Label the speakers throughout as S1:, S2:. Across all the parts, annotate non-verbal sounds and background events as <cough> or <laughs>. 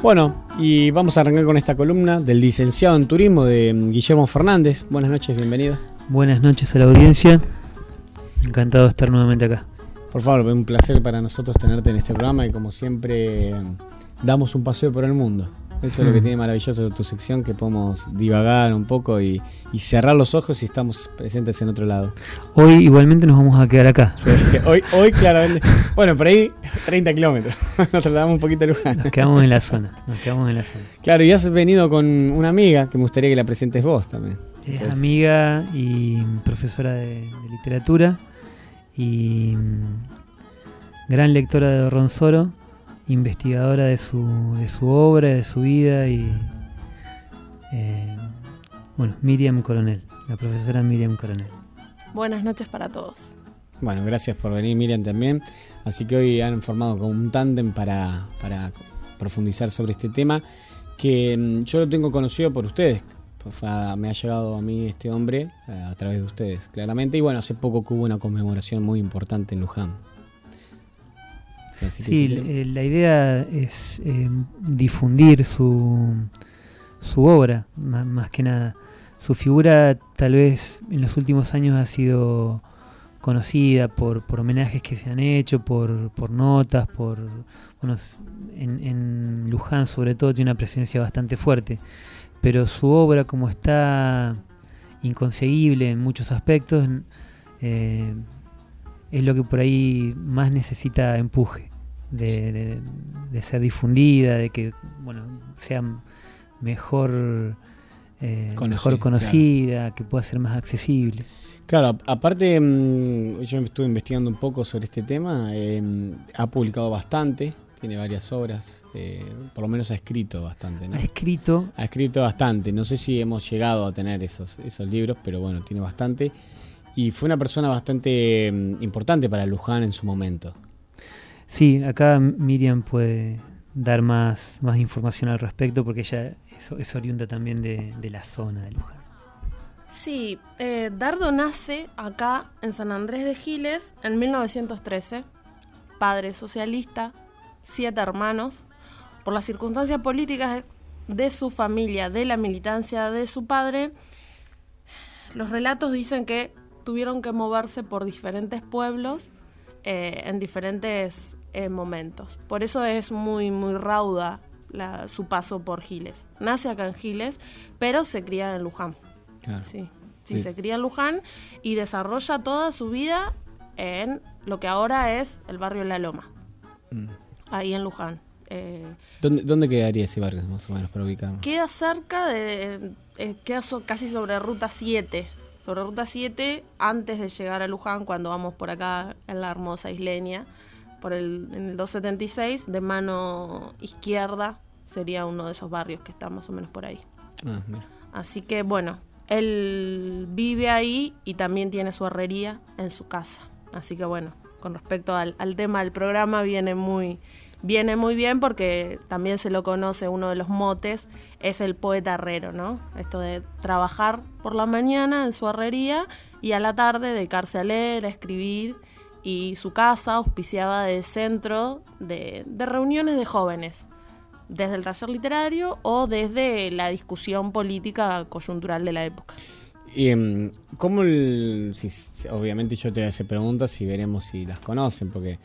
S1: Bueno, y vamos a arrancar con esta columna del licenciado en turismo de Guillermo Fernández. Buenas noches, bienvenido.
S2: Buenas noches a la audiencia. Encantado de estar nuevamente acá.
S1: Por favor, un placer para nosotros tenerte en este programa y como siempre damos un paseo por el mundo. Eso es lo que tiene maravilloso de tu sección, que podemos divagar un poco y, cerrar los ojos y estamos presentes en otro lado.
S2: Hoy igualmente nos vamos a quedar acá. <laughs>
S1: hoy, hoy claramente. Bueno, por ahí <laughs> 30 kilómetros. <laughs> Nos tratamos un poquito de Luján.
S2: Nos quedamos en la zona. Nos quedamos en la zona.
S1: Claro, y has venido con una amiga que me gustaría que la presentes vos también.
S2: Es amiga y profesora de, literatura y mm, gran lectora de Ronsoro investigadora de su, de su obra, de su vida y eh, bueno, Miriam Coronel, la profesora Miriam Coronel.
S3: Buenas noches para todos.
S1: Bueno, gracias por venir Miriam también. Así que hoy han formado como un tándem para, profundizar sobre este tema que mm, yo lo tengo conocido por ustedes. Me ha llegado a mí este hombre eh, a través de ustedes, claramente. Y bueno, hace poco que hubo una conmemoración muy importante en Luján
S2: sí, la idea es eh, difundir su, su obra, más, que nada. Su figura tal vez en los últimos años ha sido conocida por, por homenajes que se han hecho, por, por notas, por... Bueno, en, en, Luján sobre todo tiene una presencia bastante fuerte, pero su obra como está inconseguible en muchos aspectos, eh, es lo que por ahí más necesita empuje de, ser difundida, de que bueno sea mejor, eh, mejor conocida, que pueda ser más accesible.
S1: Claro, aparte, mm, yo estuve investigando un poco sobre este tema, em, ha publicado bastante, tiene varias obras, eh, por lo menos ha escrito bastante. ¿no?
S2: Ha escrito.
S1: Ha escrito bastante, no sé si hemos llegado a tener esos, esos libros, pero bueno, tiene bastante. Y fue una persona bastante mm, importante para Luján en su momento.
S2: Sí, acá Miriam puede dar más, más información al respecto porque ella es, oriunda también de, la zona de Luján.
S3: Sí, eh, Dardo nace acá en San Andrés de Giles en 1913, padre socialista, siete hermanos. Por las circunstancias políticas de su familia, de la militancia de su padre, los relatos dicen que tuvieron que moverse por diferentes pueblos eh, en diferentes eh, momentos. Por eso es muy, muy rauda su paso por Giles. Nace acá en Giles, pero se cría en Luján. Sí, sí, se cría en Luján y desarrolla toda su vida en lo que ahora es el barrio La Loma. Mm. Ahí en Luján.
S1: Eh, ¿Dónde, quedaría ese barrio más o menos para ubicarnos?
S3: Queda cerca de... queda casi sobre Ruta 7 sobre Ruta 7 antes de llegar a Luján, cuando vamos por acá en la hermosa isleña, por el, en el 276, de mano izquierda sería uno de esos barrios que está más o menos por ahí. Ah, Así que bueno, él vive ahí y también tiene su herrería en su casa. Así que bueno, con respecto al, al tema del programa viene muy, viene muy bien porque también se lo conoce, uno de los motes es el poeta herrero, ¿no? Esto de trabajar por la mañana en su herrería y a la tarde dedicarse a leer, a escribir y su casa auspiciaba de centro de, reuniones de jóvenes, desde el taller literario o desde la discusión política coyuntural de la época.
S1: Y em, cómo, obviamente yo te hace preguntas y veremos si las conocen, porque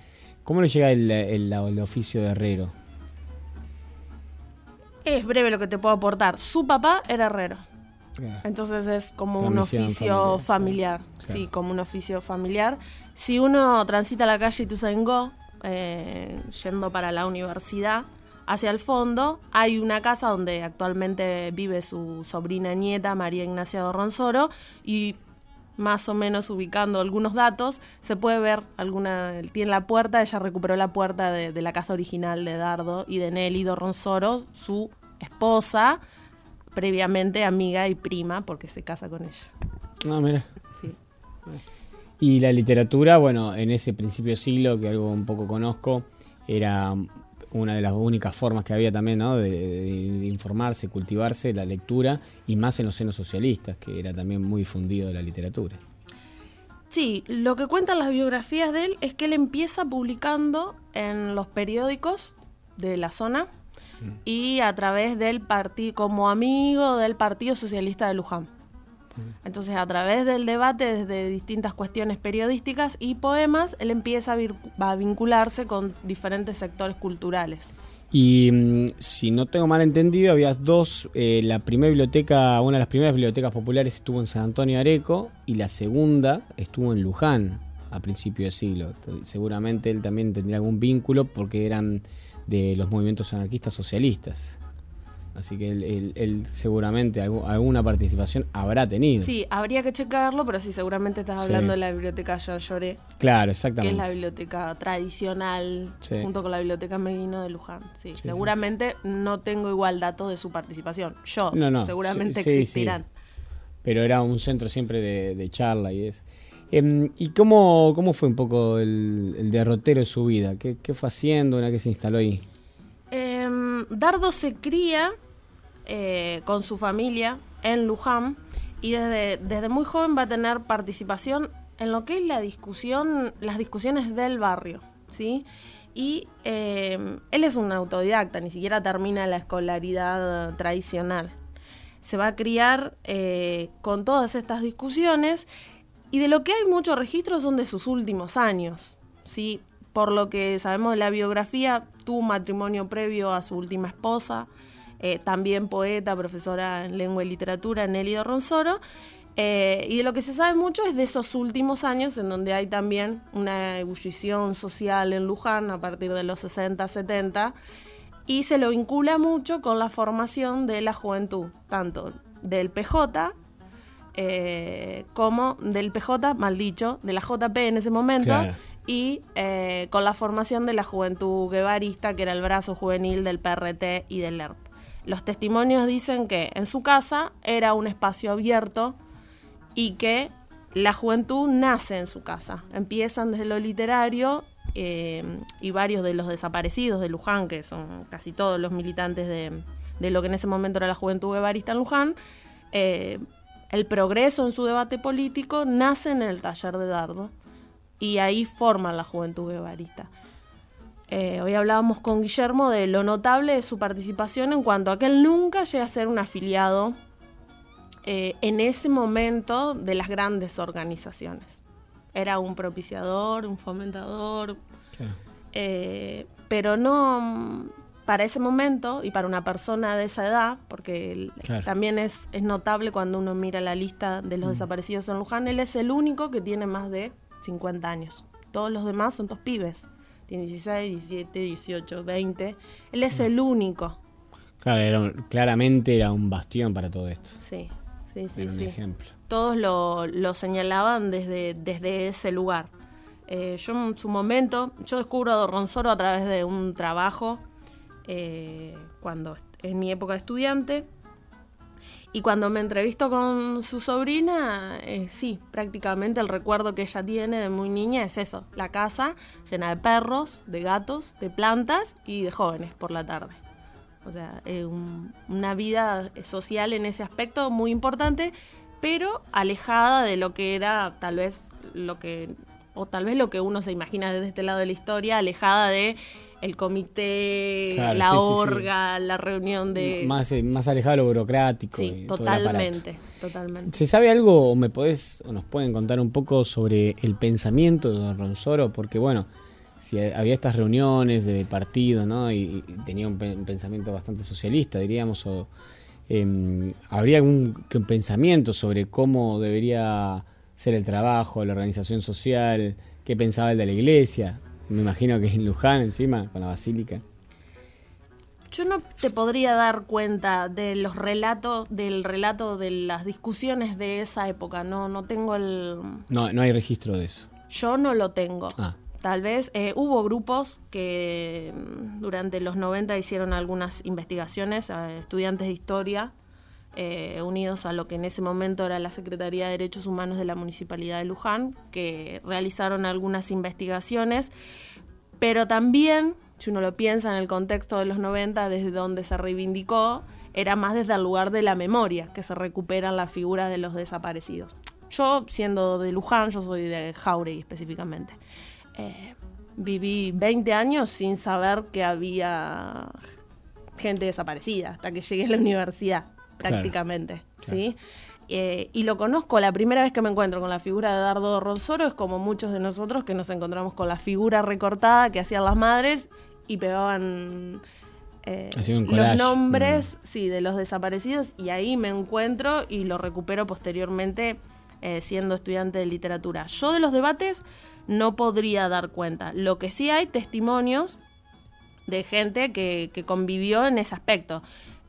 S1: ¿Cómo le llega el, oficio de herrero?
S3: Es breve lo que te puedo aportar. Su papá era herrero. Entonces es como un oficio familiar. Sí, como un oficio familiar. Si uno transita la calle Ituzaingó, eh, yendo para la universidad, hacia el fondo, hay una casa donde actualmente vive su sobrina nieta, María Ignacia Dorronsoro, y más o menos ubicando algunos datos, se puede ver alguna, tiene la puerta, ella recuperó la puerta de, la casa original de Dardo y de Nelly Dorronsoro, su esposa, previamente amiga y prima, porque se casa con ella.
S1: Ah, mira. Sí. Y la literatura, bueno, en ese principio siglo, que algo un poco conozco, era una de las únicas formas que había también ¿no? de, informarse, cultivarse, la lectura, y más en los senos socialistas, que era también muy difundido la literatura.
S3: Sí, lo que cuentan las biografías de él es que él empieza publicando en los periódicos de la zona, y a través del partido, como amigo del Partido Socialista de Luján. Entonces, a través del debate desde distintas cuestiones periodísticas y poemas, él empieza a, vincularse con diferentes sectores culturales.
S1: Y mm, si no tengo mal entendido, había dos, eh, la primera biblioteca, una de las primeras bibliotecas populares estuvo en San Antonio Areco y la segunda estuvo en Luján a principios de siglo. Seguramente él también tendría algún vínculo porque eran de los movimientos anarquistas socialistas. Así que él, seguramente alguna participación habrá tenido.
S3: Sí, habría que checarlo, pero sí, seguramente estás hablando de la biblioteca Jean Lloré.
S1: Claro, exactamente.
S3: Que es la biblioteca tradicional, junto con la biblioteca Meguino de Luján. Sí, seguramente no tengo igual datos de su participación. Yo, no, no, seguramente existirán.
S1: Pero era un centro siempre de, charla y es. Em, ¿Y cómo, cómo fue un poco el, derrotero de su vida? ¿Qué, ¿Qué, fue haciendo una que se instaló ahí?
S3: Em, Dardo se cría eh, con su familia en Luján y desde, desde muy joven va a tener participación en lo que es la discusión, las discusiones del barrio, ¿sí? Y eh, él es un autodidacta, ni siquiera termina la escolaridad tradicional. Se va a criar eh, con todas estas discusiones y de lo que hay muchos registros son de sus últimos años, ¿sí? Por lo que sabemos de la biografía, tuvo un matrimonio previo a su última esposa, eh, también poeta, profesora en lengua y literatura, Nelly Ronsoro. Eh, y de lo que se sabe mucho es de esos últimos años en donde hay también una ebullición social en Luján a partir de los 60, 70 y se lo vincula mucho con la formación de la juventud, tanto del PJ eh, como del PJ, mal dicho, de la JP en ese momento, y con la formación de la juventud guevarista, que era el brazo juvenil del PRT y del ERP. Los testimonios dicen que en su casa era un espacio abierto y que la juventud nace en su casa. Empiezan desde lo literario eh, y varios de los desaparecidos de Luján, que son casi todos los militantes de, lo que en ese momento era la juventud guevarista en Luján, eh, el progreso en su debate político nace en el taller de Dardo y ahí forman la juventud guevarista. Eh, hoy hablábamos con Guillermo de lo notable de su participación en cuanto a que él nunca llega a ser un afiliado eh, en ese momento de las grandes organizaciones. Era un propiciador, un fomentador, eh, pero no para ese momento y para una persona de esa edad, porque también es, es, notable cuando uno mira la lista de los mm. desaparecidos en Luján, él es el único que tiene más de 50 años. Todos los demás son dos pibes tiene 16, 17, 18, 20. Él es el único.
S1: Claro, claramente era un bastión para todo esto.
S3: Sí, sí, sí. un ejemplo. Todos lo, señalaban desde, desde ese lugar. Eh, yo en su momento, yo descubro a Ronsoro a través de un trabajo, eh, cuando en mi época de estudiante, y cuando me entrevisto con su sobrina, eh, sí, prácticamente el recuerdo que ella tiene de muy niña es eso, la casa llena de perros, de gatos, de plantas y de jóvenes por la tarde. O sea, una vida social en ese aspecto muy importante, pero alejada de lo que era tal vez lo que, o tal vez lo que uno se imagina desde este lado de la historia, alejada de el comité, la orga, la reunión de...
S1: Más, eh, más alejado de lo burocrático.
S3: Sí, totalmente, totalmente.
S1: ¿Se sabe algo o me podés, o nos pueden contar un poco sobre el pensamiento de Don Ronsoro? Porque bueno, si había estas reuniones de partido, ¿no? Y, tenía un, pensamiento bastante socialista, diríamos, o em, habría algún pensamiento sobre cómo debería ser el trabajo, la organización social, qué pensaba el de la iglesia. Me imagino que es en Luján encima, con la basílica.
S3: Yo no te podría dar cuenta de los relatos, del relato de las discusiones de esa época. No, no tengo el.
S1: No, no hay registro de eso.
S3: Yo no lo tengo. Ah. Tal vez eh, hubo grupos que mm, durante los 90 hicieron algunas investigaciones, a estudiantes de historia, eh, unidos a lo que en ese momento era la Secretaría de Derechos Humanos de la Municipalidad de Luján, que realizaron algunas investigaciones, pero también, si uno lo piensa en el contexto de los 90, desde donde se reivindicó, era más desde el lugar de la memoria, que se recuperan las figuras de los desaparecidos. Yo, siendo de Luján, yo soy de Jauregui específicamente. Eh, viví 20 años sin saber que había gente desaparecida hasta que llegué a la universidad, prácticamente. ¿sí? Eh, y lo conozco, la primera vez que me encuentro con la figura de Dardo Ronsoro es como muchos de nosotros que nos encontramos con la figura recortada que hacían las madres y pegaban eh, los nombres mm. sí, de los desaparecidos y ahí me encuentro y lo recupero posteriormente eh, siendo estudiante de literatura. Yo de los debates no podría dar cuenta. Lo que sí hay testimonios de gente que, que convivió en ese aspecto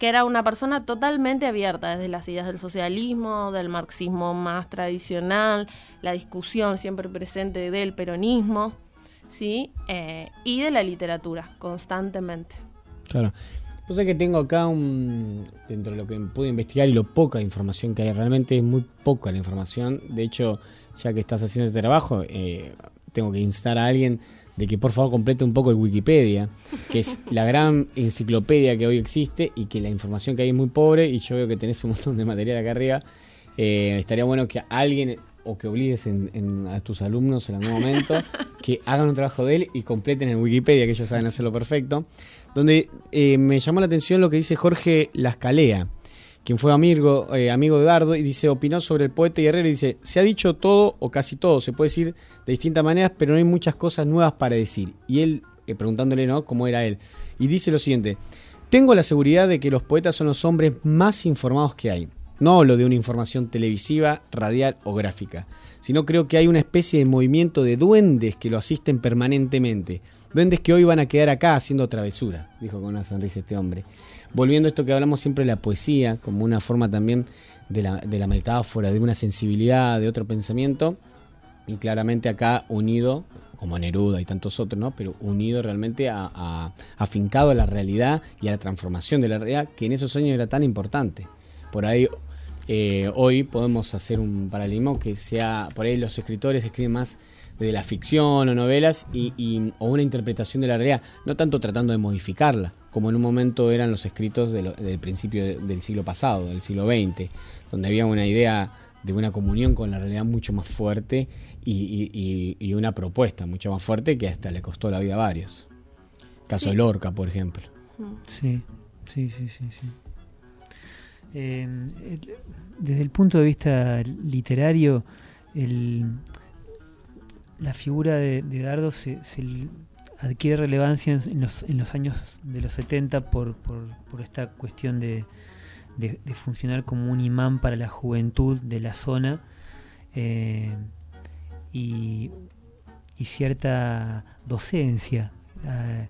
S3: que era una persona totalmente abierta desde las ideas del socialismo, del marxismo más tradicional, la discusión siempre presente del peronismo, ¿sí? Eh, y de la literatura, constantemente.
S1: Claro. Pues es que tengo acá un. Dentro de lo que pude investigar y lo poca información que hay, realmente es muy poca la información. De hecho, ya que estás haciendo este trabajo, eh, tengo que instar a alguien de que por favor complete un poco el Wikipedia, que es la gran enciclopedia que hoy existe y que la información que hay es muy pobre y yo veo que tenés un montón de material acá arriba. Eh, estaría bueno que alguien o que obligues a tus alumnos en algún momento que hagan un trabajo de él y completen el Wikipedia, que ellos saben hacerlo perfecto. Donde eh, me llamó la atención lo que dice Jorge Lascalea quien fue amigo, eh, amigo de Dardo, y dice, opinó sobre el poeta y Herrero y dice, se ha dicho todo o casi todo, se puede decir de distintas maneras, pero no hay muchas cosas nuevas para decir. Y él, eh, preguntándole, ¿no?, cómo era él. Y dice lo siguiente, tengo la seguridad de que los poetas son los hombres más informados que hay. No hablo de una información televisiva, radial o gráfica, sino creo que hay una especie de movimiento de duendes que lo asisten permanentemente. Duendes que hoy van a quedar acá haciendo travesura, dijo con una sonrisa este hombre volviendo a esto que hablamos siempre de la poesía, como una forma también de la, metáfora, de una sensibilidad, de otro pensamiento, y claramente acá unido, como Neruda y tantos otros, ¿no? pero unido realmente a, afincado a la realidad y a la transformación de la realidad, que en esos años era tan importante. Por ahí eh, hoy podemos hacer un paralelismo que sea, por ahí los escritores escriben más de la ficción o novelas y, o una interpretación de la realidad, no tanto tratando de modificarla, como en un momento eran los escritos del principio del siglo pasado, del siglo XX, donde había una idea de una comunión con la realidad mucho más fuerte y, una propuesta mucho más fuerte que hasta le costó la vida a varios. Caso de Lorca, por ejemplo.
S2: Sí, sí, sí, sí. sí. Eh, desde el punto de vista literario, el, la figura de, Dardo se, adquiere relevancia en, los, años de los 70 por, esta cuestión de, funcionar como un imán para la juventud de la zona eh, y, cierta docencia, eh,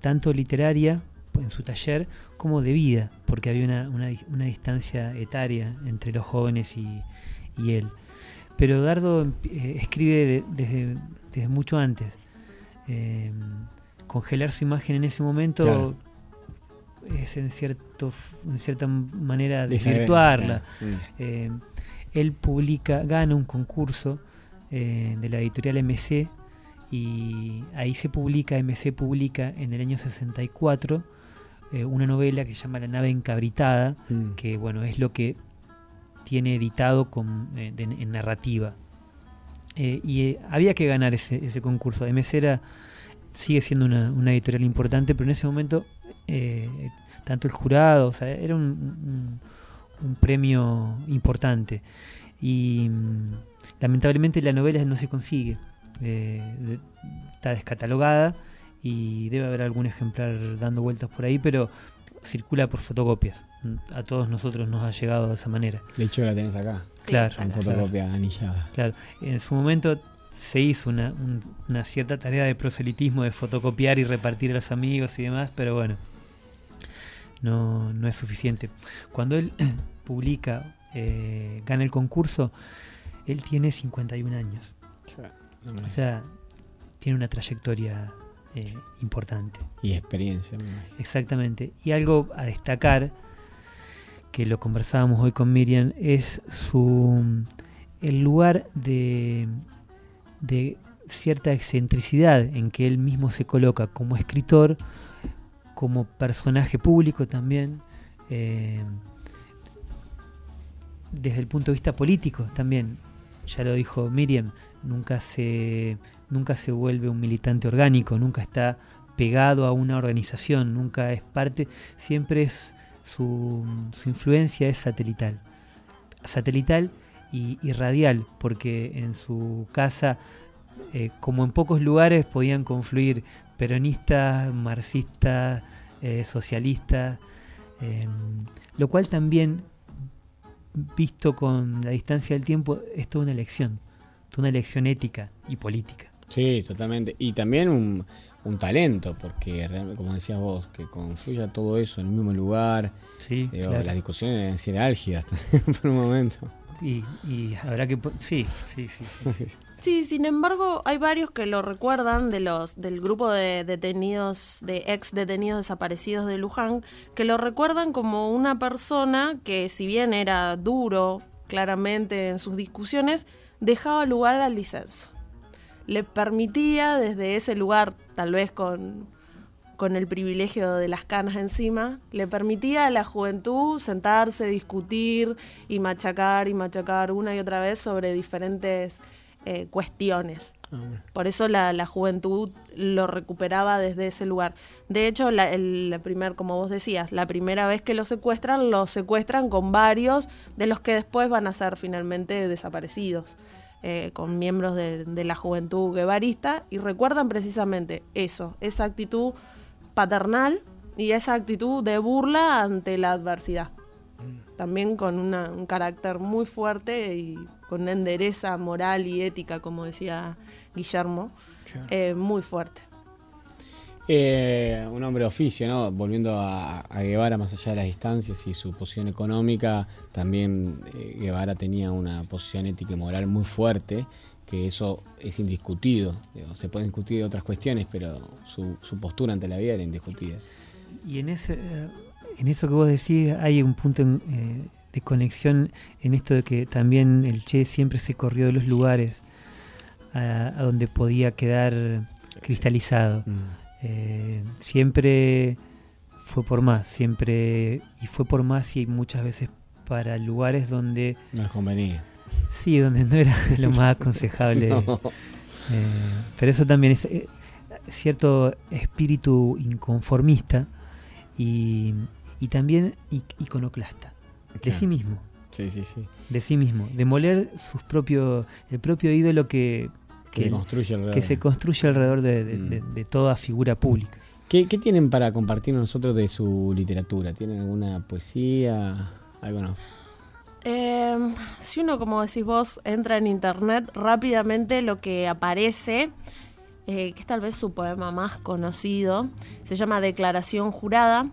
S2: tanto literaria en su taller como de vida, porque había una, distancia etaria entre los jóvenes y él. Pero Dardo eh, escribe desde, mucho antes. Eh, congelar su imagen en ese momento es en, cierto, en cierta manera desvirtuarla. Eh, él publica, gana un concurso de la editorial MC y ahí se publica, MC publica en el año 64 una novela que se llama La nave encabritada, mm. que bueno, es lo que tiene editado con, eh, en narrativa. Eh, y eh, había que ganar ese, concurso. Mesera sigue siendo una, editorial importante, pero en ese momento tanto el jurado, o sea, era un, un, premio importante. Y mm, lamentablemente la novela no se consigue. está descatalogada y debe haber algún ejemplar dando vueltas por ahí, pero circula por fotocopias. A todos nosotros nos ha llegado de esa manera.
S1: De hecho, la tenés acá.
S2: claro.
S1: En fotocopia anillada.
S2: Claro. En su momento se hizo una, cierta tarea de proselitismo, de fotocopiar y repartir a los amigos y demás, pero bueno, no, no es suficiente. Cuando él <clears throat> publica, eh, gana el concurso, él tiene 51 años. o sea, tiene una trayectoria eh, importante.
S1: Y experiencia.
S2: Exactamente. Y algo a destacar, que lo conversábamos hoy con Miriam, es su el lugar de, de cierta excentricidad en que él mismo se coloca como escritor, como personaje público también, eh, desde el punto de vista político también. Ya lo dijo Miriam, nunca se nunca se vuelve un militante orgánico, nunca está pegado a una organización, nunca es parte, siempre es su, su influencia es satelital. Satelital y, radial, porque en su casa, eh, como en pocos lugares, podían confluir peronistas, marxistas, eh, socialistas, eh, lo cual también, visto con la distancia del tiempo, es toda una elección, toda una elección ética y política.
S1: Sí, totalmente. Y también un, un talento, porque como decías vos, que confluya todo eso en el mismo lugar.
S2: Sí,
S1: digo,
S2: claro.
S1: Las discusiones deben ser álgidas <laughs> por un momento.
S2: Y, y, habrá que... Sí, sí, sí. Sí, <laughs>
S3: sí sin embargo, hay varios que lo recuerdan de los del grupo de detenidos, de ex detenidos desaparecidos de Luján, que lo recuerdan como una persona que si bien era duro claramente en sus discusiones, dejaba lugar al disenso le permitía desde ese lugar, tal vez con, con el privilegio de las canas encima, le permitía a la juventud sentarse, discutir y machacar y machacar una y otra vez sobre diferentes eh, cuestiones. Por eso la, la, juventud lo recuperaba desde ese lugar. De hecho, la, el primer, como vos decías, la primera vez que lo secuestran, lo secuestran con varios de los que después van a ser finalmente desaparecidos. Eh, con miembros de, de, la juventud guevarista y recuerdan precisamente eso, esa actitud paternal y esa actitud de burla ante la adversidad. También con una, un carácter muy fuerte y con una endereza moral y ética, como decía Guillermo, claro. eh, muy fuerte.
S1: Eh, un hombre de oficio, ¿no? Volviendo a, a, Guevara más allá de las distancias y su posición económica, también eh, Guevara tenía una posición ética y moral muy fuerte, que eso es indiscutido. Se pueden discutir otras cuestiones, pero su, su, postura ante la vida era indiscutida.
S2: Y en ese, en eso que vos decís hay un punto en, eh, de conexión en esto de que también el Che siempre se corrió de los lugares a, a donde podía quedar cristalizado. Sí. Mm. Eh, siempre fue por más, siempre y fue por más y muchas veces para lugares donde
S1: no convenía.
S2: Sí, donde no era <laughs> lo más aconsejable. no. eh, pero eso también es eh, cierto espíritu inconformista y, y también iconoclasta de sí mismo,
S1: Sí, sí, sí.
S2: de sí mismo, demoler sus propios el propio ídolo que
S1: Que,
S2: que,
S1: construye alrededor.
S2: que se construye alrededor de, de-
S1: Mm.
S2: de- de toda figura pública.
S1: ¿Qué, qué tienen para compartir nosotros de su literatura? ¿Tienen alguna poesía? Algo no.
S3: Eh, si uno, como decís vos, entra en internet, rápidamente lo que aparece, eh, que es tal vez su poema más conocido, se llama Declaración Jurada.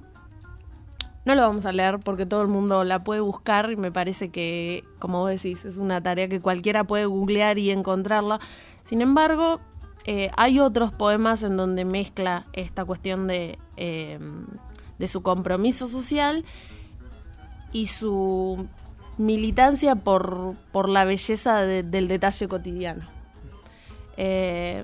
S3: No lo vamos a leer porque todo el mundo la puede buscar y me parece que, como vos decís, es una tarea que cualquiera puede googlear y encontrarla. Sin embargo, eh, hay otros poemas en donde mezcla esta cuestión de, eh, de su compromiso social y su militancia por, por la belleza de- del detalle cotidiano. Eh,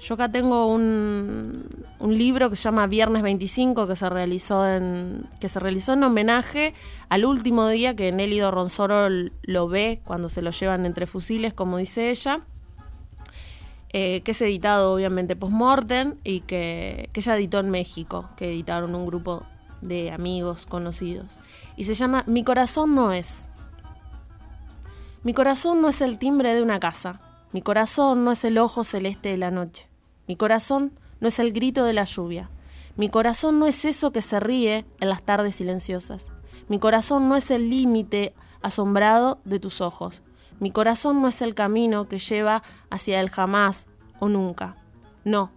S3: yo acá tengo un, un libro que se llama Viernes 25 que se realizó en que se realizó en homenaje al último día que Nélido Ronsoro lo ve cuando se lo llevan entre fusiles, como dice ella. Eh, que es editado obviamente post-mortem y que, que ella editó en México, que editaron un grupo de amigos conocidos. Y se llama Mi corazón no es. Mi corazón no es el timbre de una casa. Mi corazón no es el ojo celeste de la noche. Mi corazón no es el grito de la lluvia. Mi corazón no es eso que se ríe en las tardes silenciosas. Mi corazón no es el límite asombrado de tus ojos. Mi corazón no es el camino que lleva hacia el jamás o nunca. No.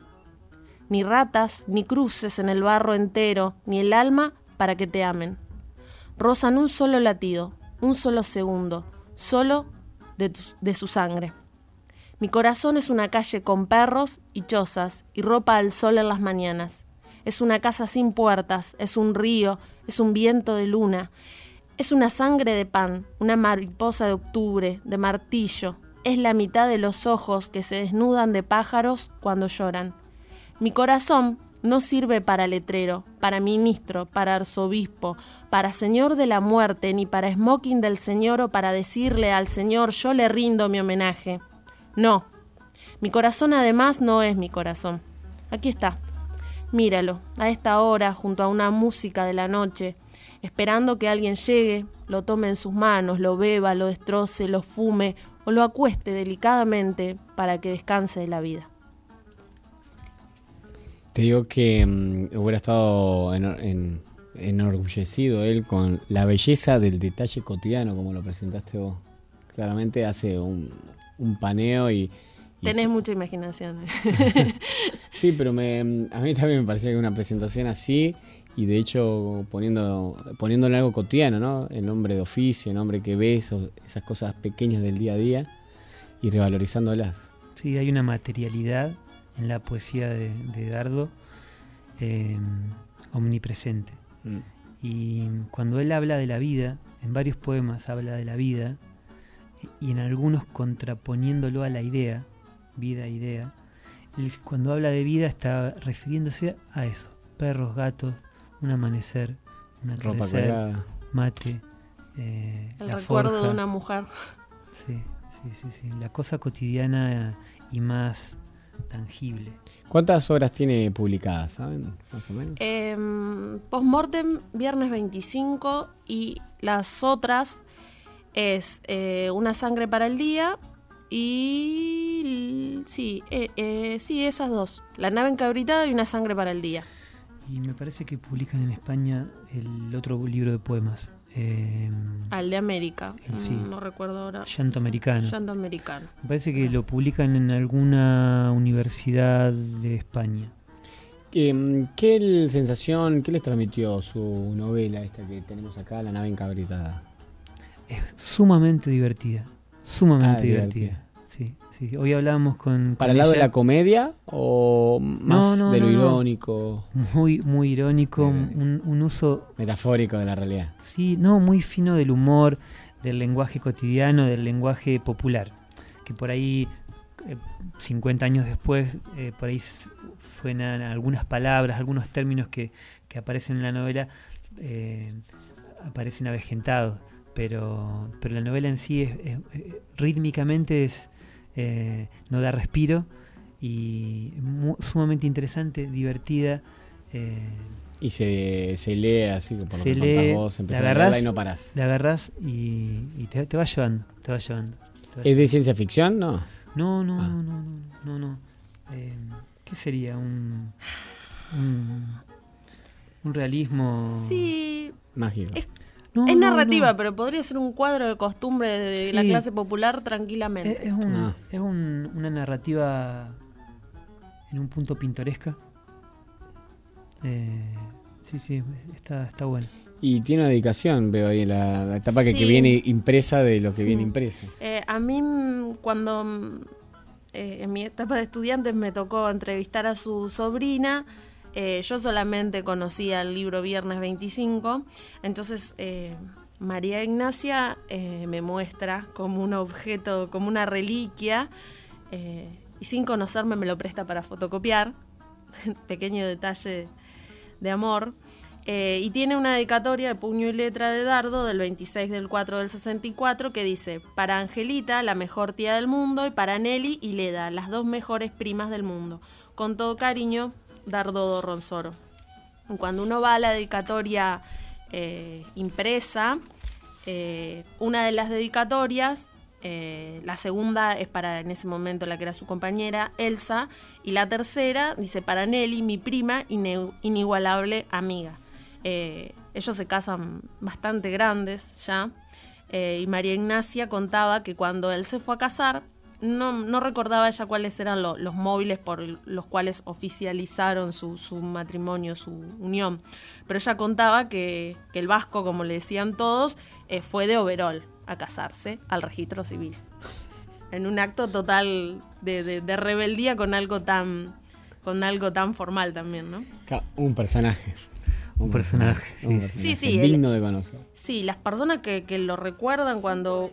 S3: Ni ratas, ni cruces en el barro entero, ni el alma para que te amen rozan un solo latido, un solo segundo, solo de, de su sangre. Mi corazón es una calle con perros y chozas y ropa al sol en las mañanas. Es una casa sin puertas, es un río, es un viento de luna. Es una sangre de pan, una mariposa de octubre, de martillo. Es la mitad de los ojos que se desnudan de pájaros cuando lloran. Mi corazón no sirve para letrero, para ministro, para arzobispo, para señor de la muerte, ni para smoking del señor o para decirle al señor yo le rindo mi homenaje. No, mi corazón además no es mi corazón. Aquí está. Míralo, a esta hora, junto a una música de la noche, esperando que alguien llegue, lo tome en sus manos, lo beba, lo destroce, lo fume o lo acueste delicadamente para que descanse de la vida.
S1: Te digo que mm, hubiera estado en- en- enorgullecido él con la belleza del detalle cotidiano, como lo presentaste vos. Claramente hace un, un paneo y... y-
S3: Tenés mucha imaginación. <laughs>
S1: Sí, pero me, a mí también me parecía que una presentación así y de hecho poniendo, poniéndole algo cotidiano, ¿no? El nombre de oficio, el nombre que ve, esos- esas cosas pequeñas del día a día y revalorizándolas.
S2: Sí, hay una materialidad en la poesía de, de Dardo eh, omnipresente.
S1: Mm.
S2: Y cuando él habla de la vida, en varios poemas habla de la vida, y en algunos contraponiéndolo a la idea, vida, idea, él cuando habla de vida está refiriéndose a eso, perros, gatos, un amanecer, un
S1: Ropa
S2: atardecer, mate, eh,
S3: El
S2: la
S3: recuerdo
S2: forja.
S3: de una mujer.
S2: Sí, sí, sí, sí, la cosa cotidiana y más tangible.
S1: ¿Cuántas obras tiene publicadas, saben? Más o menos.
S3: Eh, Postmortem, viernes 25 y las otras es eh, Una sangre para el día y... Sí, eh, eh, sí, esas dos. La nave encabritada y Una sangre para el día.
S2: Y me parece que publican en España el otro libro de poemas, eh,
S3: Al de América.
S2: Sí.
S3: No recuerdo ahora.
S2: Llanto Americano.
S3: Llanto americano.
S2: Me parece que lo publican en alguna universidad de España.
S1: ¿Qué, mm, qué sensación, qué les transmitió su novela esta que tenemos acá, La nave encabritada?
S2: Es sumamente divertida, sumamente
S1: Ah,
S2: divertida.
S1: divertida.
S2: Sí, sí. Hoy hablábamos con...
S1: ¿Para el lado de la comedia o más
S2: No, no,
S1: de lo
S2: no,
S1: irónico,
S2: Muy, muy irónico, un, un uso
S1: metafórico de la realidad?
S2: Sí, no, muy fino del humor, del lenguaje cotidiano, del lenguaje popular. Que por ahí, eh, 50 años después, eh, por ahí suenan algunas palabras, algunos términos que, que aparecen en la novela, eh, aparecen avejentados. Pero, pero la novela en sí es, es- eh, rítmicamente es, eh, no da respiro y sumamente interesante, divertida. eh,
S1: Y se, se lee así, por lo que
S2: lee,
S1: vos,
S2: la
S1: empezás a
S2: agarrás,
S1: leerla y no parás.
S2: la agarrás y, y te, te va llevando, te va llevando. te va
S1: ¿Es de ciencia ficción? No.
S2: No, no,
S1: Ah.
S2: no, no, no, no, no. Eh, ¿Qué sería? Un, un, un realismo...
S3: Sí,
S1: Mágico.
S3: Es-
S2: No,
S3: es
S2: no,
S3: narrativa,
S2: no.
S3: pero podría ser un cuadro de costumbre de la clase popular
S2: Es,
S3: tranquilamente.
S2: es un-
S1: Ah.
S2: es un- una narrativa en un punto pintoresca. Eh, sí, sí, está, está bueno.
S1: Y tiene una dedicación, veo ahí, la, la etapa que, que viene impresa de lo que viene
S3: Mm.
S1: impreso.
S3: Eh, a mí, mm, cuando mm, eh, en mi etapa de estudiantes me tocó entrevistar a su sobrina, eh, yo solamente conocía el libro Viernes 25, entonces eh, María Ignacia eh, me muestra como un objeto, como una reliquia, y sin conocerme me lo presta para fotocopiar, <laughs> pequeño detalle de amor. Y tiene una dedicatoria de puño y letra de Dardo del 26 del 4 del 64 que dice, para Angelita, la mejor tía del mundo, y para Nelly y Leda, las dos mejores primas del mundo. Con todo cariño, Dardo Ronsoro. Cuando uno va a la dedicatoria eh, impresa, eh, una de las dedicatorias, eh, la segunda es para en ese momento la que era su compañera, Elsa, y la tercera dice para Nelly, mi prima inigualable amiga. Ellos se casan bastante grandes ya, y María Ignacia contaba que cuando él se fue a casar, no, no recordaba ella cuáles eran lo- los móviles por los cuales oficializaron su, su matrimonio, su unión. Pero ella contaba que, que el vasco, como le decían todos, eh, fue de Overol a casarse al registro civil. En un acto total de, de- de rebeldía con algo tan con algo tan formal también, ¿no?
S1: Un personaje.
S2: Un personaje, sí,
S1: un
S2: sí.
S1: personaje
S3: Sí, sí, el-
S1: digno de conocer.
S3: Sí, las personas que, que lo recuerdan cuando,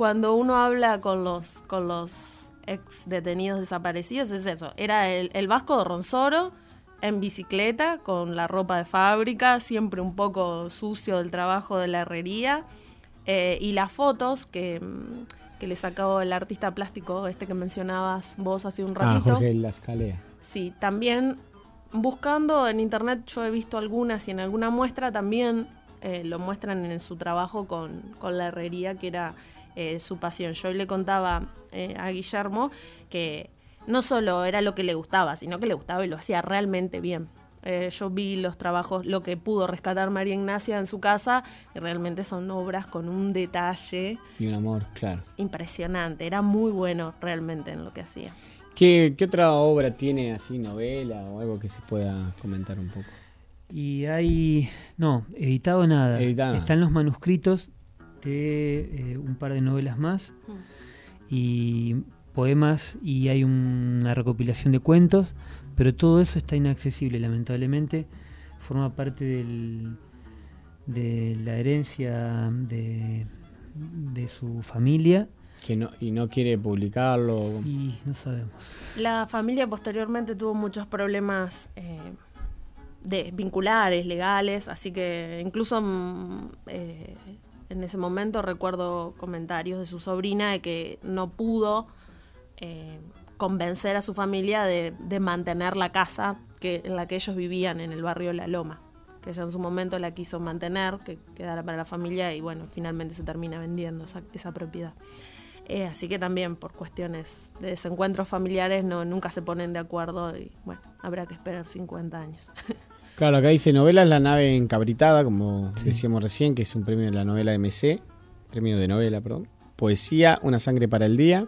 S3: cuando uno habla con los, con los ex detenidos desaparecidos es eso. Era el, el Vasco de Ronsoro en bicicleta, con la ropa de fábrica, siempre un poco sucio del trabajo de la herrería. eh, y las fotos que, mm, que le sacó el artista plástico este que mencionabas vos hace un
S1: Ah,
S3: ratito.
S1: Jorge Lascalea.
S3: Sí, también buscando en internet yo he visto algunas y en alguna muestra también eh, lo muestran en su trabajo con, con la herrería, que era eh, su pasión. Yo le contaba eh, a Guillermo que no solo era lo que le gustaba, sino que le gustaba y lo hacía realmente bien. Eh, yo vi los trabajos, lo que pudo rescatar María Ignacia en su casa, y realmente son obras con un detalle
S1: Y un amor, claro.
S3: impresionante. Era muy bueno realmente en lo que hacía.
S1: ¿Qué, qué otra obra tiene así, novela o algo que se pueda comentar un poco?
S2: Y hay, no, editado nada.
S1: Editado nada.
S2: Están los manuscritos de eh, un par de novelas más y poemas y hay una recopilación de cuentos, pero todo eso está inaccesible, lamentablemente. Forma parte del, de la herencia de, de su familia
S1: Que no, y no quiere publicarlo.
S2: y no sabemos.
S3: La familia posteriormente tuvo muchos problemas eh, de vinculares, legales, así que incluso mm, eh, en ese momento recuerdo comentarios de su sobrina de que no pudo eh, convencer a su familia de, de mantener la casa que, en la que ellos vivían en el barrio La Loma, que ella en su momento la quiso mantener, que quedara para la familia y bueno, finalmente se termina vendiendo esa, esa propiedad. Eh, así que también por cuestiones de desencuentros familiares no, nunca se ponen de acuerdo y bueno, habrá que esperar 50 años. <laughs>
S1: Claro, acá dice novelas La nave encabritada, como
S2: Sí.
S1: decíamos recién, que es un premio de la novela MC, premio de novela, perdón. Poesía, Una sangre para el día,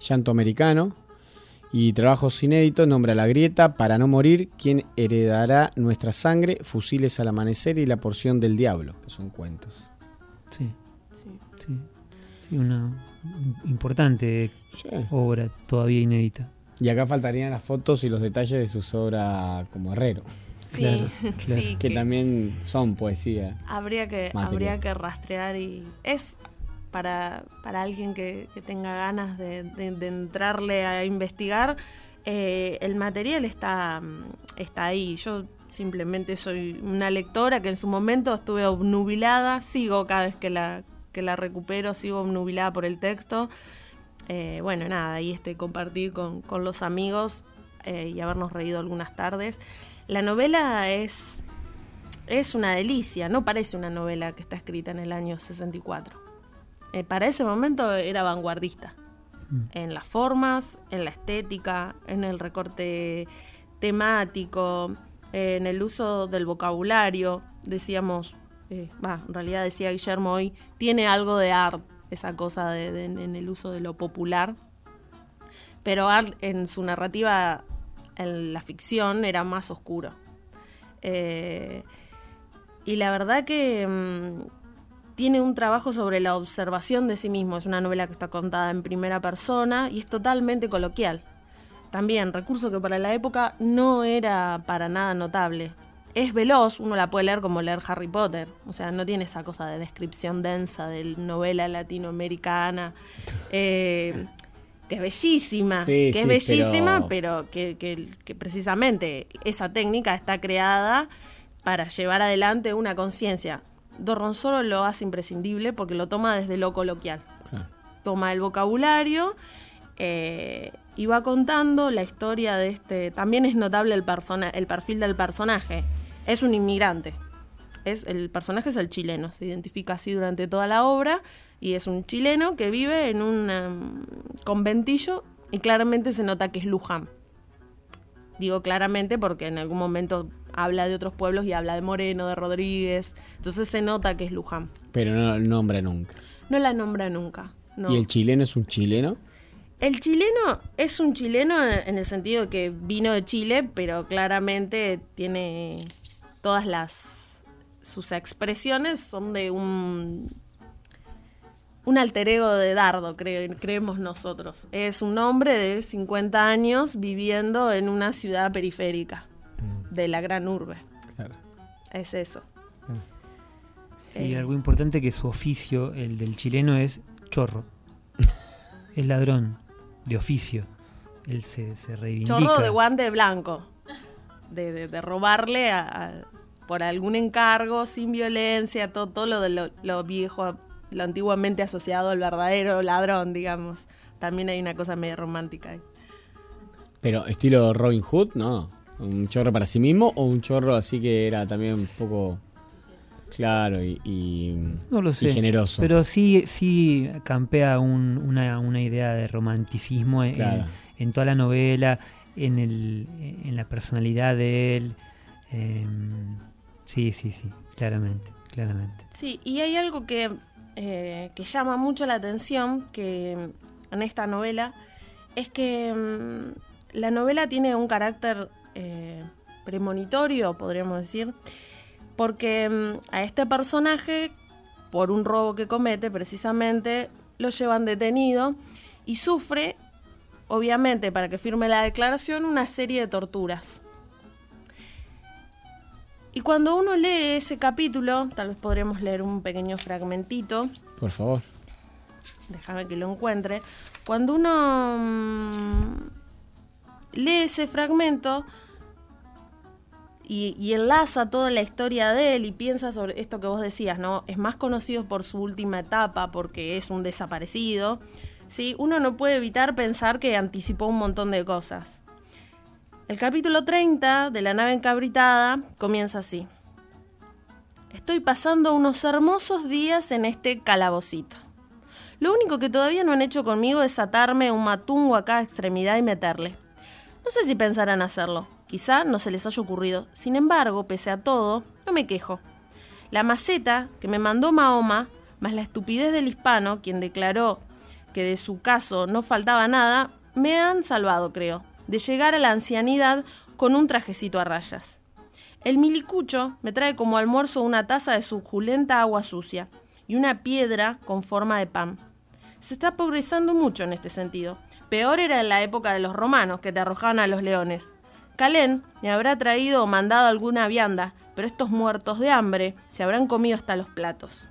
S1: Llanto americano y trabajos inéditos, Nombra la grieta, Para no morir, ¿Quién heredará nuestra sangre? Fusiles al amanecer y La porción del diablo, que son cuentos.
S2: Sí,
S3: Sí.
S2: sí. Sí, una importante
S1: Sí.
S2: obra todavía inédita.
S1: Y acá faltarían las fotos y los detalles de sus obras como herrero,
S3: Sí,
S2: Claro, <laughs> claro.
S3: sí,
S1: que
S3: que
S1: también son poesía.
S3: habría que
S1: Material.
S3: habría que rastrear y es para, para alguien que, que tenga ganas de, de- de entrarle a investigar eh, el material está está ahí yo simplemente soy una lectora que en su momento estuve obnubilada sigo cada vez que la que la recupero sigo obnubilada por el texto Eh, bueno nada y este compartir con, con los amigos eh, y habernos reído algunas tardes la novela es es una delicia, no parece una novela que está escrita en el año 64. Eh, para ese momento era vanguardista,
S2: Mm.
S3: en las formas, en la estética, en el recorte temático, en el uso del vocabulario. Decíamos, va, en realidad decía Guillermo hoy, tiene algo de art, esa cosa de- en el uso de lo popular. Pero art en su narrativa, en la ficción, era más oscuro. Eh, y la verdad que mm, tiene un trabajo sobre la observación de sí mismo. Es una novela que está contada en primera persona y es totalmente coloquial. También, recurso que para la época no era para nada notable. Es veloz, uno la puede leer como leer Harry Potter. O sea, no tiene esa cosa de descripción densa de novela latinoamericana. <laughs> Eh, que es bellísima,
S1: Sí,
S3: que
S1: sí,
S3: es bellísima,
S1: pero-
S3: pero, que, que- que precisamente esa técnica está creada para llevar adelante una conciencia. Dorronsoro lo hace imprescindible porque lo toma desde lo coloquial.
S1: Claro.
S3: Toma el vocabulario eh, y va contando la historia de este. También es notable el, persona, el perfil del personaje. Es un inmigrante. Es, el personaje es el chileno, se identifica así durante toda la obra y es un chileno que vive en un em, conventillo y claramente se nota que es Luján. Digo claramente porque en algún momento habla de otros pueblos y habla de Moreno, de Rodríguez, entonces se nota que es Luján.
S1: Pero no el nombra nunca.
S3: No la nombra nunca. no.
S1: ¿Y el chileno es un chileno?
S3: El chileno es un chileno en el sentido que vino de Chile, pero claramente tiene todas las sus expresiones son de un un alter ego de Dardo, cre- creemos nosotros. Es un hombre de 50 años viviendo en una ciudad periférica de la gran urbe.
S1: Claro.
S3: Es eso.
S2: Sí,
S3: Eh,
S2: algo importante que su oficio, el del chileno, es chorro. <laughs> es ladrón, de oficio. Él se, se reivindica.
S3: Chorro de guante blanco. De, de- de robarle a- a- por algún encargo, sin violencia, todo, todo lo de lo, lo viejo, lo antiguamente asociado al verdadero ladrón, digamos. También hay una cosa medio romántica ahí.
S1: Pero estilo Robin Hood, no. ¿Un chorro para sí mismo o un chorro así que era también un poco claro y,
S2: no lo sé, generoso? Pero sí, sí campea una, una, idea de romanticismo en, toda la novela, en, el, en la personalidad de él. Em, sí, sí, sí, claramente, claramente.
S3: Sí, y hay algo que, eh, que llama mucho la atención que en esta novela es que em, la novela tiene un carácter eh, premonitorio, podríamos decir, porque mm, a este personaje, por un robo que comete precisamente, lo llevan detenido y sufre, obviamente, para que firme la declaración, una serie de torturas. Y cuando uno lee ese capítulo, tal vez podremos leer un pequeño fragmentito.
S1: Por favor.
S3: Déjame que lo encuentre. Cuando uno mm, lee ese fragmento, y, enlaza toda la historia de él y piensa sobre esto que vos decías, ¿no? Es más conocido por su última etapa porque es un desaparecido. ¿Sí? Uno no puede evitar pensar que anticipó un montón de cosas. El capítulo 30 de La nave encabritada comienza así. Estoy pasando unos hermosos días en este calabocito. Lo único que todavía no han hecho conmigo es atarme un matungo a cada extremidad y meterle. No sé si pensarán hacerlo. Quizá no se les haya ocurrido. Sin embargo, pese a todo, no me quejo. La maceta que me mandó Mahoma, más la estupidez del hispano, quien declaró que de su caso no faltaba nada, me han salvado, creo, de llegar a la ancianidad con un trajecito a rayas. El milicucho me trae como almuerzo una taza de suculenta agua sucia y una piedra con forma de pan. Se está progresando mucho en este sentido. Peor era en la época de los romanos, que te arrojaban a los leones. Calén me habrá traído o mandado alguna vianda, pero estos muertos de hambre se habrán comido hasta los platos.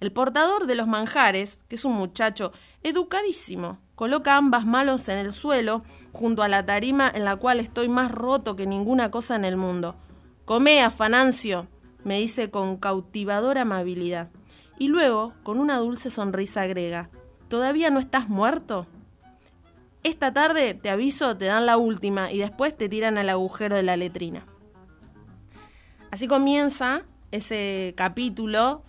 S3: El portador de los manjares, que es un muchacho educadísimo, coloca ambas manos en el suelo junto a la tarima en la cual estoy más roto que ninguna cosa en el mundo. Come, Afanancio, me dice con cautivadora amabilidad. Y luego, con una dulce sonrisa agrega, ¿todavía no estás muerto? Esta tarde, te aviso, te dan la última y después te tiran al agujero de la letrina. Así comienza ese capítulo.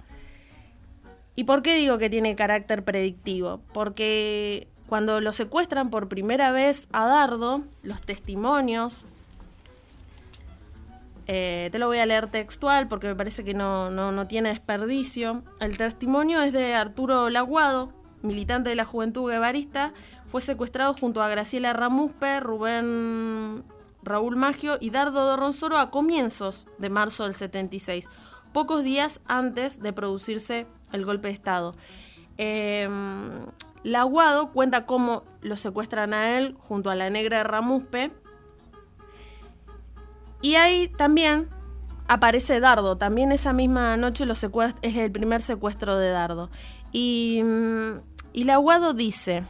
S3: ¿Y por qué digo que tiene carácter predictivo? Porque cuando lo secuestran por primera vez a Dardo, los testimonios, eh, te lo voy a leer textual porque me parece que no, no tiene desperdicio. El testimonio es de Arturo Laguado, militante de la Juventud Guevarista, fue secuestrado junto a Graciela Ramuspe, Rubén Raúl Magio y Dardo Dorronsoro a comienzos de marzo del 76, pocos días antes de producirse el golpe de Estado. Eh, Laguado cuenta cómo lo secuestran a él junto a la negra Ramuspe. Y ahí también aparece Dardo. También esa misma noche lo es el primer secuestro de Dardo. Y, mm, y Laguado dice,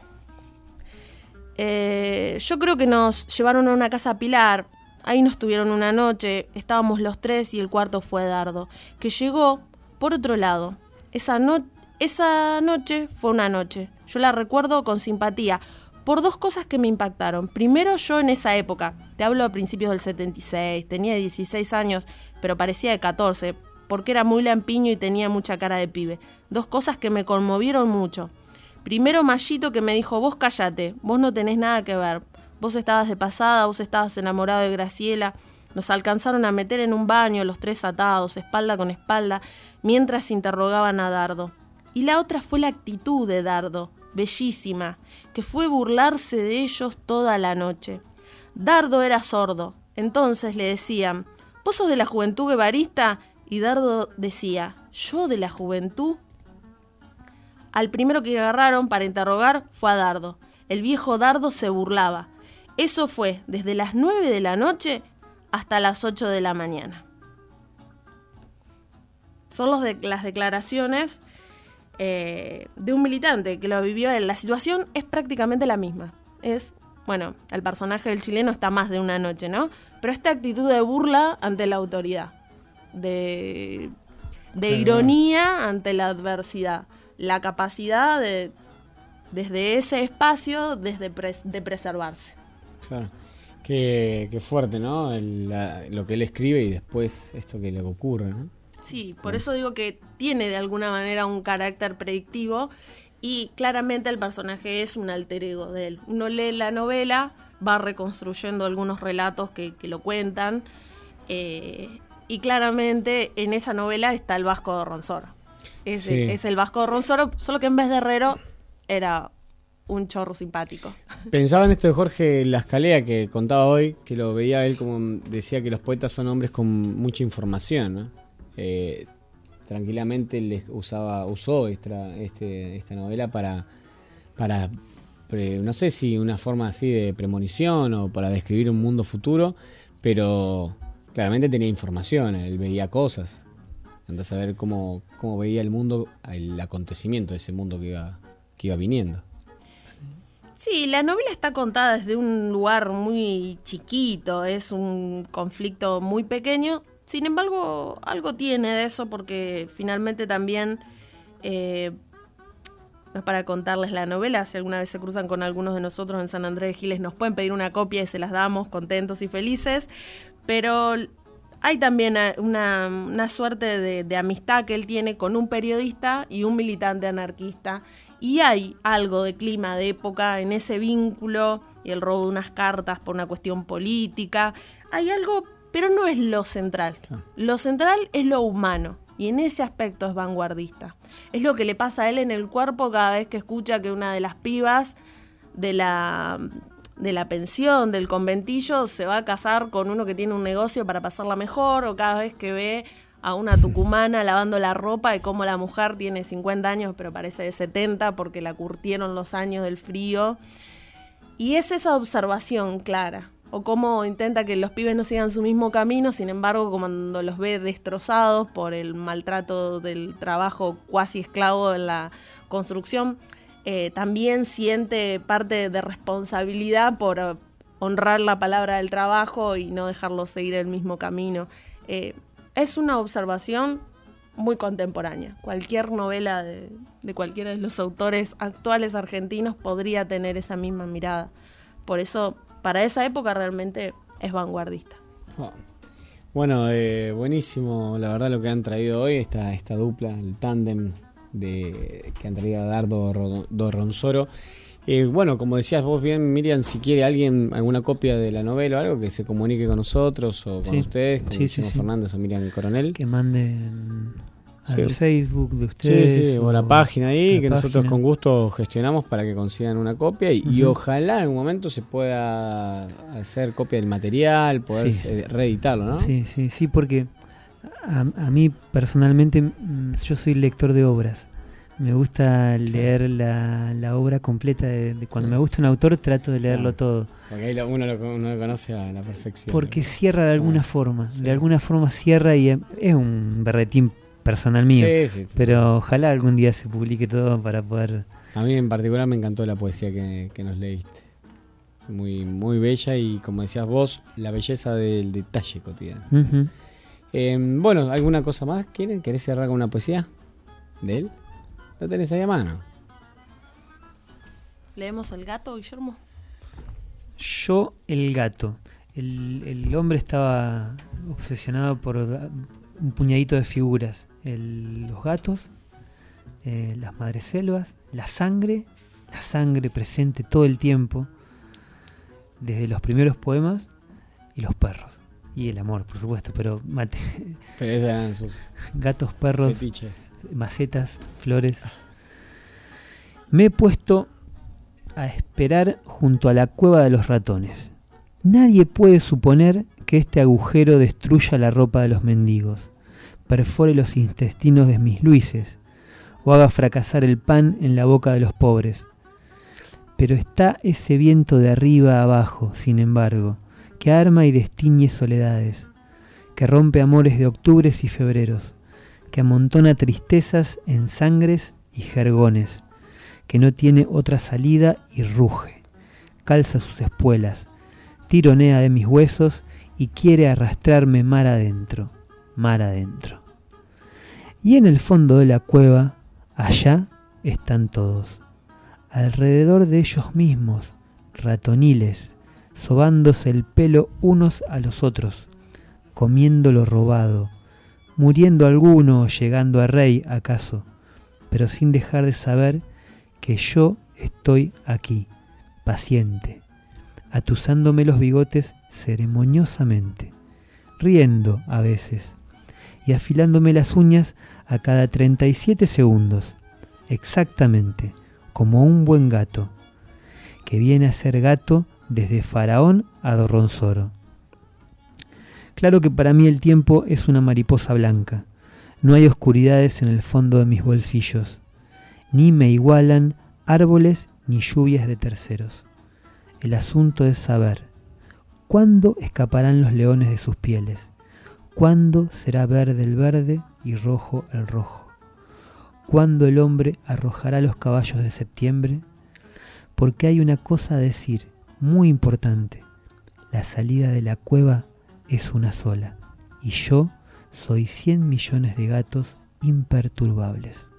S3: eh, yo creo que nos llevaron a una casa Pilar, ahí nos tuvieron una noche, estábamos los tres y el cuarto fue Dardo, que llegó por otro lado. Esa, esa noche fue una noche, yo la recuerdo con simpatía, por dos cosas que me impactaron. Primero, yo en esa época, te hablo a principios del 76, tenía 16 años, pero parecía de 14, porque era muy lampiño y tenía mucha cara de pibe. Dos cosas que me conmovieron mucho. Primero Mallito que me dijo, vos cállate, vos no tenés nada que ver. Vos estabas de pasada, vos estabas enamorado de Graciela. Nos alcanzaron a meter en un baño, los tres atados, espalda con espalda, mientras interrogaban a Dardo. Y la otra fue la actitud de Dardo, bellísima, que fue burlarse de ellos toda la noche. Dardo era sordo, entonces le decían, ¿vos sos de la juventud guevarista? Y Dardo decía, ¿yo de la juventud? Al primero que agarraron para interrogar fue a Dardo. El viejo Dardo se burlaba. Eso fue desde las 9 de la noche hasta las 8 de la mañana. Son los de, las declaraciones eh, de un militante que lo vivió él. La situación es prácticamente la misma. Es, bueno, el personaje del chileno está más de una noche, ¿no? Pero esta actitud de burla ante la autoridad, de, de ironía ante la adversidad la capacidad de, desde ese espacio, desde de preservarse.
S1: Claro. Qué, qué fuerte, ¿no? El- la- lo que él escribe y después esto que le ocurre, ¿no?
S3: Sí, por eso digo que tiene de alguna manera un carácter predictivo y claramente el personaje es un alter ego de él. Uno lee la novela, va reconstruyendo algunos relatos que, que lo cuentan eh, y claramente en esa novela está el Vasco de Ronsoro. Es,
S1: Sí.
S3: es el Vasco de Ronsoro, solo que en vez de Herrero era un chorro simpático.
S1: Pensaba en esto de Jorge Lascalea que contaba hoy, que lo veía él como decía que los poetas son hombres con mucha información, ¿no? Eh, tranquilamente les usaba, usó esta, este, esta novela para, para no sé si una forma así de premonición o para describir un mundo futuro, pero claramente tenía información, él veía cosas. Andás a ver cómo, cómo veía el mundo, el acontecimiento de ese mundo que iba, que iba viniendo.
S3: Sí, la novela está contada desde un lugar muy chiquito, es un conflicto muy pequeño, sin embargo algo tiene de eso porque finalmente también, eh, no es para contarles la novela, si alguna vez se cruzan con algunos de nosotros en San Andrés de Giles nos pueden pedir una copia y se las damos contentos y felices, pero hay también eh, una, suerte de amistad que él tiene con un periodista y un militante anarquista. Y hay algo de clima de época en ese vínculo y el robo de unas cartas por una cuestión política. Hay algo, pero no es lo central. Lo central es lo humano. Y en ese aspecto es vanguardista. Es lo que le pasa a él en el cuerpo cada vez que escucha que una de las pibas de la, de la pensión, del conventillo, se va a casar con uno que tiene un negocio para pasarla mejor, o cada vez que ve a una tucumana <laughs> lavando la ropa y cómo la mujer tiene 50 años pero parece de 70 porque la curtieron los años del frío. Y es esa observación clara, o cómo intenta que los pibes no sigan su mismo camino, sin embargo, cuando los ve destrozados por el maltrato del trabajo cuasi esclavo en la construcción, eh, también siente parte de responsabilidad por honrar la palabra del trabajo y no dejarlo seguir el mismo camino. Eh, es una observación muy contemporánea. Cualquier novela de, cualquiera de los autores actuales argentinos podría tener esa misma mirada. Por eso, para esa época realmente es vanguardista.
S1: Oh. Bueno, eh, buenísimo, la verdad lo que han traído hoy, esta, esta dupla, el tándem de, que han traído a Dardo Ro- do Ronsoro. Eh, bueno, como decías vos bien, Miriam, si quiere alguien alguna copia de la novela o algo, que se comunique con nosotros o con
S2: Sí.
S1: ustedes, con
S2: Sí, sí, sí.
S1: Fernández o Miriam Coronel.
S2: Que manden al
S1: Sí.
S2: Facebook de
S1: Sí,
S2: ustedes.
S1: sí, o la página ahí,
S2: la
S1: que nosotros con gusto gestionamos para que consigan una copia y, y
S2: Ujú.
S1: ojalá en algún momento se pueda hacer copia del material, poder
S2: Sí.
S1: eh, reeditarlo, ¿no?
S2: Sí, sí, sí, porque a, a mí personalmente mm, yo soy lector de obras. Me gusta leer la, la obra completa. De, de- cuando me gusta un autor trato de leerlo todo.
S1: Porque ahí lo- uno lo, uno lo conoce a la perfección.
S2: Porque cierra de alguna
S1: Ah,
S2: forma.
S1: sí.
S2: De alguna forma cierra y es es un berretín personal mío.
S1: Sí.
S2: Pero ojalá algún día se publique todo para poder...
S1: A mí en particular me encantó la poesía que, que nos leíste. Muy, muy bella y como decías vos, la belleza del detalle cotidiano. Eh, bueno, ¿alguna cosa más quieren? ¿Querés cerrar con una poesía de él? ¿Lo tenés ahí a mano?
S3: ¿Leemos El gato, Guillermo?
S2: Yo, el gato. El, el hombre estaba obsesionado por un puñadito de figuras. El- los gatos, eh, las madreselvas, la sangre, la sangre presente todo el tiempo, desde los primeros poemas, y los perros. Y el amor, por supuesto, pero mate, <laughs>
S1: Pero esos eran sus
S2: gatos, perros,
S1: fetiches.
S2: macetas, flores. Me he puesto a esperar junto a la cueva de los ratones. Nadie puede suponer que este agujero destruya la ropa de los mendigos, perfore los intestinos de mis luises, o haga fracasar el pan en la boca de los pobres. Pero está ese viento de arriba a abajo, sin embargo, que arma y destiñe soledades, que rompe amores de octubres y febreros, que amontona tristezas en sangres y jergones, que no tiene otra salida y ruge, calza sus espuelas, tironea de mis huesos y quiere arrastrarme mar adentro, mar adentro. Y en el fondo de la cueva, allá están todos, alrededor de ellos mismos, ratoniles, sobándose el pelo unos a los otros, comiendo lo robado, muriendo alguno, llegando a rey acaso, pero sin dejar de saber que yo estoy aquí, paciente, atusándome los bigotes ceremoniosamente, riendo a veces, y afilándome las uñas a cada 37 segundos, exactamente, como un buen gato, que viene a ser gato desde Faraón a Dorronzoro. Claro que para mí el tiempo es una mariposa blanca. No hay oscuridades en el fondo de mis bolsillos, ni me igualan árboles ni lluvias de terceros. El asunto es saber cuándo escaparán los leones de sus pieles, cuándo será verde el verde y rojo el rojo, cuándo el hombre arrojará los caballos de septiembre, porque hay una cosa a decir muy importante. La salida de la cueva es una sola, y yo soy cien millones de gatos imperturbables.